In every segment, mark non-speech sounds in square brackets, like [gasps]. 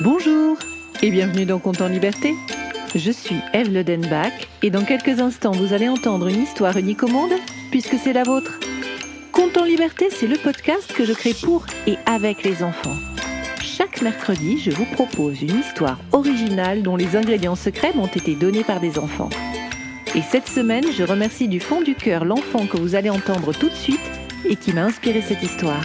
Bonjour et bienvenue dans Compte en Liberté. Je suis Eve Ledenbach et dans quelques instants vous allez entendre une histoire unique au monde puisque c'est la vôtre. Compte en Liberté, c'est le podcast que je crée pour et avec les enfants. Chaque mercredi, je vous propose une histoire originale dont les ingrédients secrets m'ont été donnés par des enfants. Et cette semaine, je remercie du fond du cœur l'enfant que vous allez entendre tout de suite et qui m'a inspiré cette histoire.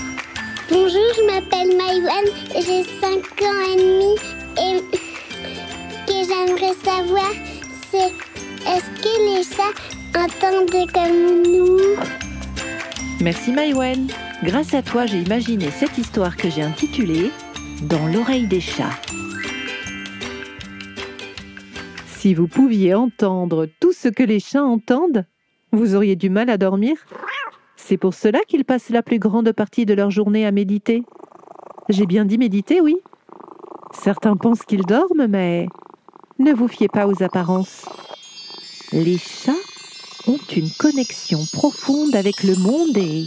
Bonjour, je m'appelle Maïwan, j'ai 5 ans et demi et ce que j'aimerais savoir c'est est-ce que les chats entendent comme nous? Merci Maïwen. Grâce à toi, j'ai imaginé cette histoire que j'ai intitulée Dans l'oreille des chats. Si vous pouviez entendre tout ce que les chats entendent, vous auriez du mal à dormir? C'est pour cela qu'ils passent la plus grande partie de leur journée à méditer. J'ai bien dit méditer, oui. Certains pensent qu'ils dorment, mais ne vous fiez pas aux apparences. Les chats ont une connexion profonde avec le monde et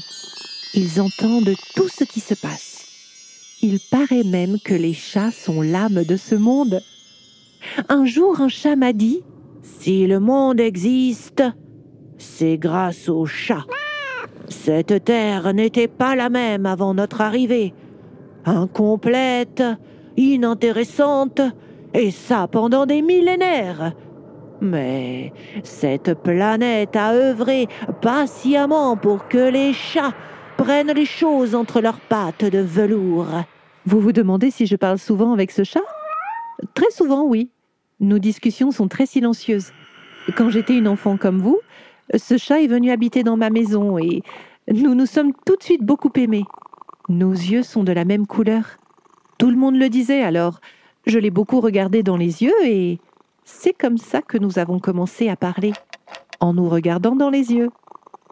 ils entendent tout ce qui se passe. Il paraît même que les chats sont l'âme de ce monde. Un jour, un chat m'a dit Si le monde existe, c'est grâce aux chats. Cette terre n'était pas la même avant notre arrivée. Incomplète, inintéressante, et ça pendant des millénaires. Mais cette planète a œuvré patiemment pour que les chats prennent les choses entre leurs pattes de velours. Vous vous demandez si je parle souvent avec ce chat? Très souvent, oui. Nos discussions sont très silencieuses. Quand j'étais une enfant comme vous, ce chat est venu habiter dans ma maison et nous nous sommes tout de suite beaucoup aimés. Nos yeux sont de la même couleur. Tout le monde le disait alors. Je l'ai beaucoup regardé dans les yeux et c'est comme ça que nous avons commencé à parler, en nous regardant dans les yeux.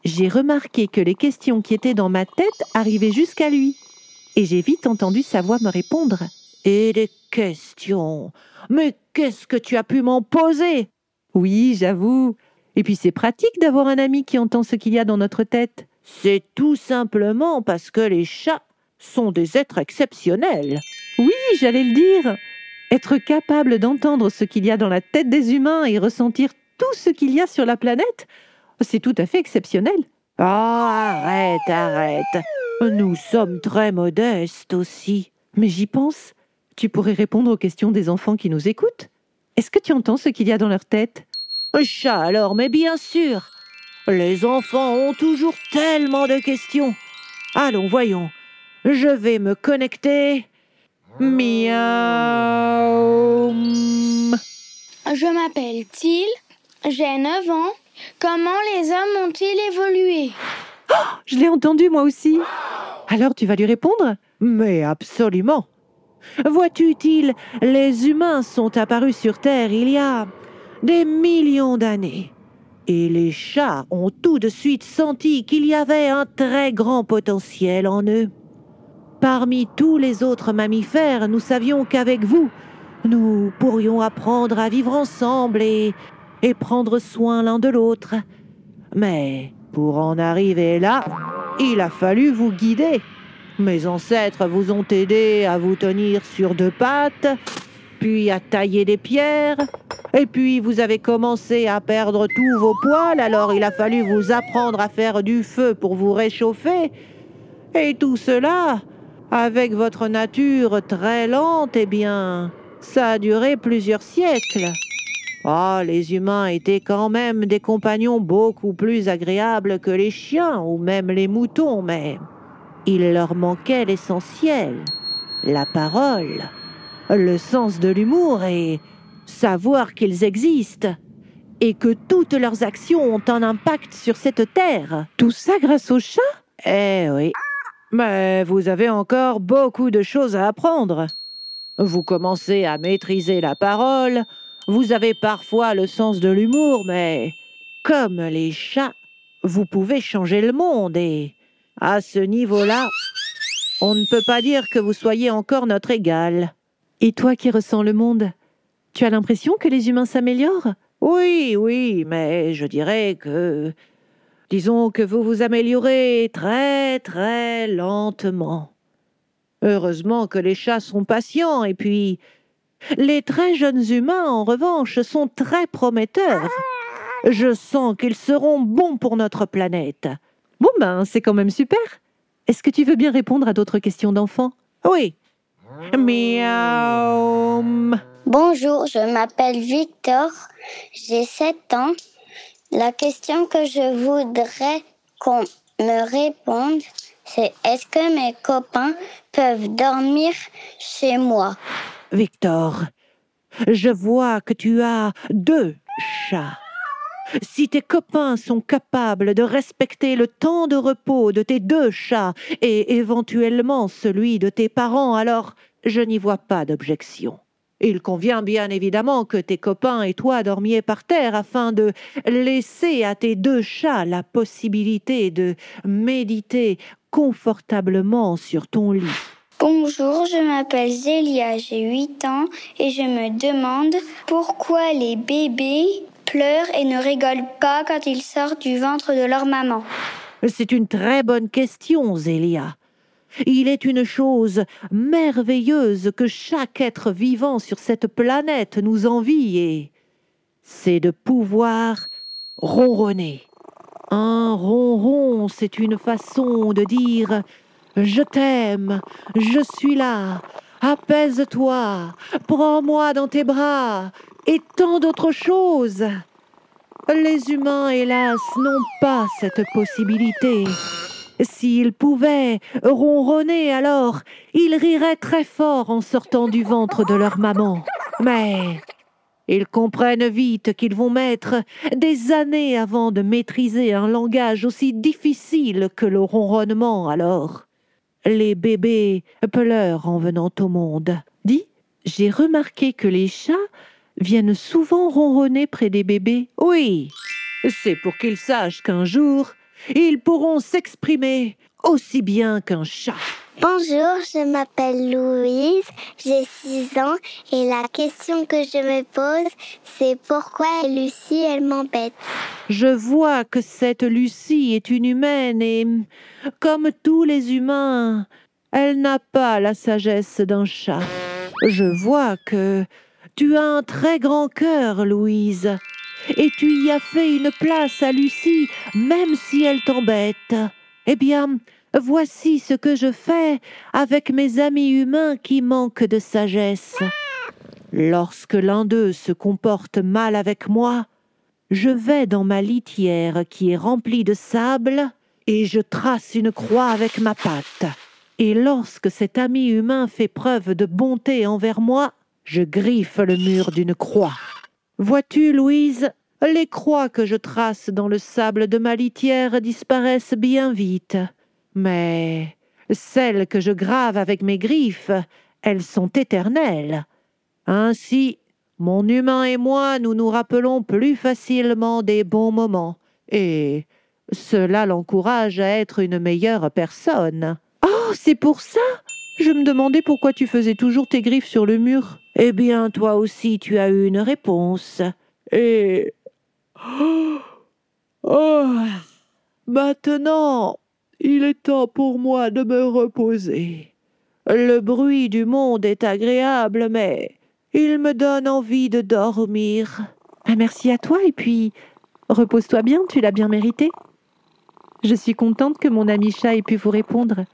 J'ai remarqué que les questions qui étaient dans ma tête arrivaient jusqu'à lui, et j'ai vite entendu sa voix me répondre. Et des questions? Mais qu'est-ce que tu as pu m'en poser Oui, j'avoue. Et puis c'est pratique d'avoir un ami qui entend ce qu'il y a dans notre tête. C'est tout simplement parce que les chats sont des êtres exceptionnels. Oui, j'allais le dire. Être capable d'entendre ce qu'il y a dans la tête des humains et ressentir tout ce qu'il y a sur la planète, c'est tout à fait exceptionnel. Ah, arrête, arrête. Nous sommes très modestes aussi. Mais j'y pense. Tu pourrais répondre aux questions des enfants qui nous écoutent. Est-ce que tu entends ce qu'il y a dans leur tête? Chat alors, mais bien sûr. Les enfants ont toujours tellement de questions. Allons, voyons. Je vais me connecter. Miaou. Je m'appelle Till, j'ai 9 ans. Comment les hommes ont-ils évolué? Oh, Je l'ai entendu moi aussi. Alors tu vas lui répondre? Mais absolument. Vois-tu, Till, les humains sont apparus sur Terre il y a des millions d'années. Et les chats ont tout de suite senti qu'il y avait un très grand potentiel en eux. Parmi tous les autres mammifères, nous savions qu'avec vous, nous pourrions apprendre à vivre ensemble et, et prendre soin l'un de l'autre. Mais pour en arriver là, il a fallu vous guider. Mes ancêtres vous ont aidé à vous tenir sur deux pattes, puis à tailler des pierres, et puis vous avez commencé à perdre tous vos poils, alors il a fallu vous apprendre à faire du feu pour vous réchauffer. Et tout cela, avec votre nature très lente, eh bien, ça a duré plusieurs siècles. Ah, les humains étaient quand même des compagnons beaucoup plus agréables que les chiens ou même les moutons, mais il leur manquait l'essentiel, la parole le sens de l'humour et savoir qu'ils existent et que toutes leurs actions ont un impact sur cette terre. Tout ça grâce au chat? Eh oui. Mais vous avez encore beaucoup de choses à apprendre. Vous commencez à maîtriser la parole, vous avez parfois le sens de l'humour, mais comme les chats, vous pouvez changer le monde et à ce niveau-là, on ne peut pas dire que vous soyez encore notre égal. Et toi qui ressens le monde, tu as l'impression que les humains s'améliorent? Oui, oui, mais je dirais que... Disons que vous vous améliorez très, très lentement. Heureusement que les chats sont patients, et puis Les très jeunes humains, en revanche, sont très prometteurs. Je sens qu'ils seront bons pour notre planète. Bon ben, c'est quand même super. Est-ce que tu veux bien répondre à d'autres questions d'enfants? Oui. Bonjour, je m'appelle Victor, j'ai 7 ans. La question que je voudrais qu'on me réponde, c'est est-ce que mes copains peuvent dormir chez moi? Victor, je vois que tu as deux chats. Si tes copains sont capables de respecter le temps de repos de tes deux chats et éventuellement celui de tes parents, alors je n'y vois pas d'objection. Il convient bien évidemment que tes copains et toi dormiez par terre afin de laisser à tes deux chats la possibilité de méditer confortablement sur ton lit. Bonjour, je m'appelle Zélia, j'ai 8 ans et je me demande pourquoi les bébés pleurent et ne rigolent pas quand ils sortent du ventre de leur maman. C'est une très bonne question, Zélia. Il est une chose merveilleuse que chaque être vivant sur cette planète nous envie et c'est de pouvoir ronronner. Un ronron, c'est une façon de dire je t'aime, je suis là, apaise-toi, prends-moi dans tes bras, et tant d'autres choses. Les humains, hélas, n'ont pas cette possibilité. S'ils pouvaient ronronner alors, ils riraient très fort en sortant du ventre de leur maman. Mais ils comprennent vite qu'ils vont mettre des années avant de maîtriser un langage aussi difficile que le ronronnement alors. Les bébés pleurent en venant au monde. Dis, j'ai remarqué que les chats viennent souvent ronronner près des bébés. Oui, c'est pour qu'ils sachent qu'un jour, ils pourront s'exprimer aussi bien qu'un chat. Bonjour, je m'appelle Louise, j'ai 6 ans et la question que je me pose, c'est pourquoi Lucie, elle m'embête? Je vois que cette Lucie est une humaine et, comme tous les humains, elle n'a pas la sagesse d'un chat. Je vois que tu as un très grand cœur, Louise et tu y as fait une place à Lucie, même si elle t'embête. Eh bien, voici ce que je fais avec mes amis humains qui manquent de sagesse. Lorsque l'un d'eux se comporte mal avec moi, je vais dans ma litière qui est remplie de sable et je trace une croix avec ma patte. Et lorsque cet ami humain fait preuve de bonté envers moi, je griffe le mur d'une croix. Vois-tu, Louise, les croix que je trace dans le sable de ma litière disparaissent bien vite. Mais celles que je grave avec mes griffes, elles sont éternelles. Ainsi, mon humain et moi, nous nous rappelons plus facilement des bons moments, et cela l'encourage à être une meilleure personne. Oh, c'est pour ça? Je me demandais pourquoi tu faisais toujours tes griffes sur le mur. Eh bien, toi aussi, tu as eu une réponse. Et. [gasps] Oh. Maintenant, il est temps pour moi de me reposer. Le bruit du monde est agréable, mais il me donne envie de dormir. Ah, merci à toi, et puis repose-toi bien, tu l'as bien mérité. Je suis contente que mon ami chat ait pu vous répondre.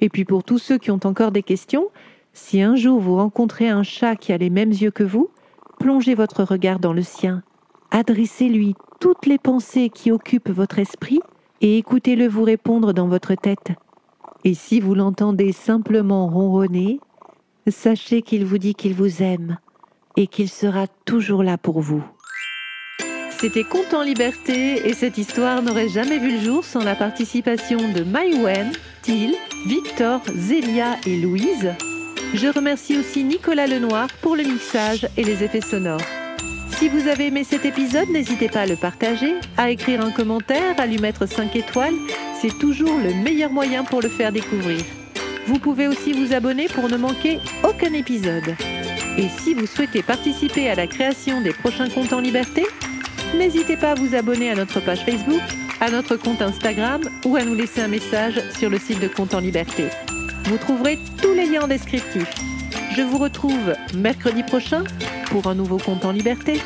Et puis pour tous ceux qui ont encore des questions, si un jour vous rencontrez un chat qui a les mêmes yeux que vous, plongez votre regard dans le sien, adressez-lui toutes les pensées qui occupent votre esprit et écoutez-le vous répondre dans votre tête. Et si vous l'entendez simplement ronronner, sachez qu'il vous dit qu'il vous aime et qu'il sera toujours là pour vous. C'était Conte en liberté et cette histoire n'aurait jamais vu le jour sans la participation de Maïwen, Thiel, Victor, Zélia et Louise je remercie aussi Nicolas Lenoir pour le mixage et les effets sonores. Si vous avez aimé cet épisode, n'hésitez pas à le partager, à écrire un commentaire, à lui mettre 5 étoiles. C'est toujours le meilleur moyen pour le faire découvrir. Vous pouvez aussi vous abonner pour ne manquer aucun épisode. Et si vous souhaitez participer à la création des prochains comptes en liberté, n'hésitez pas à vous abonner à notre page Facebook, à notre compte Instagram ou à nous laisser un message sur le site de Compte en liberté. Vous trouverez tous les liens descriptifs. Je vous retrouve mercredi prochain pour un nouveau compte en liberté.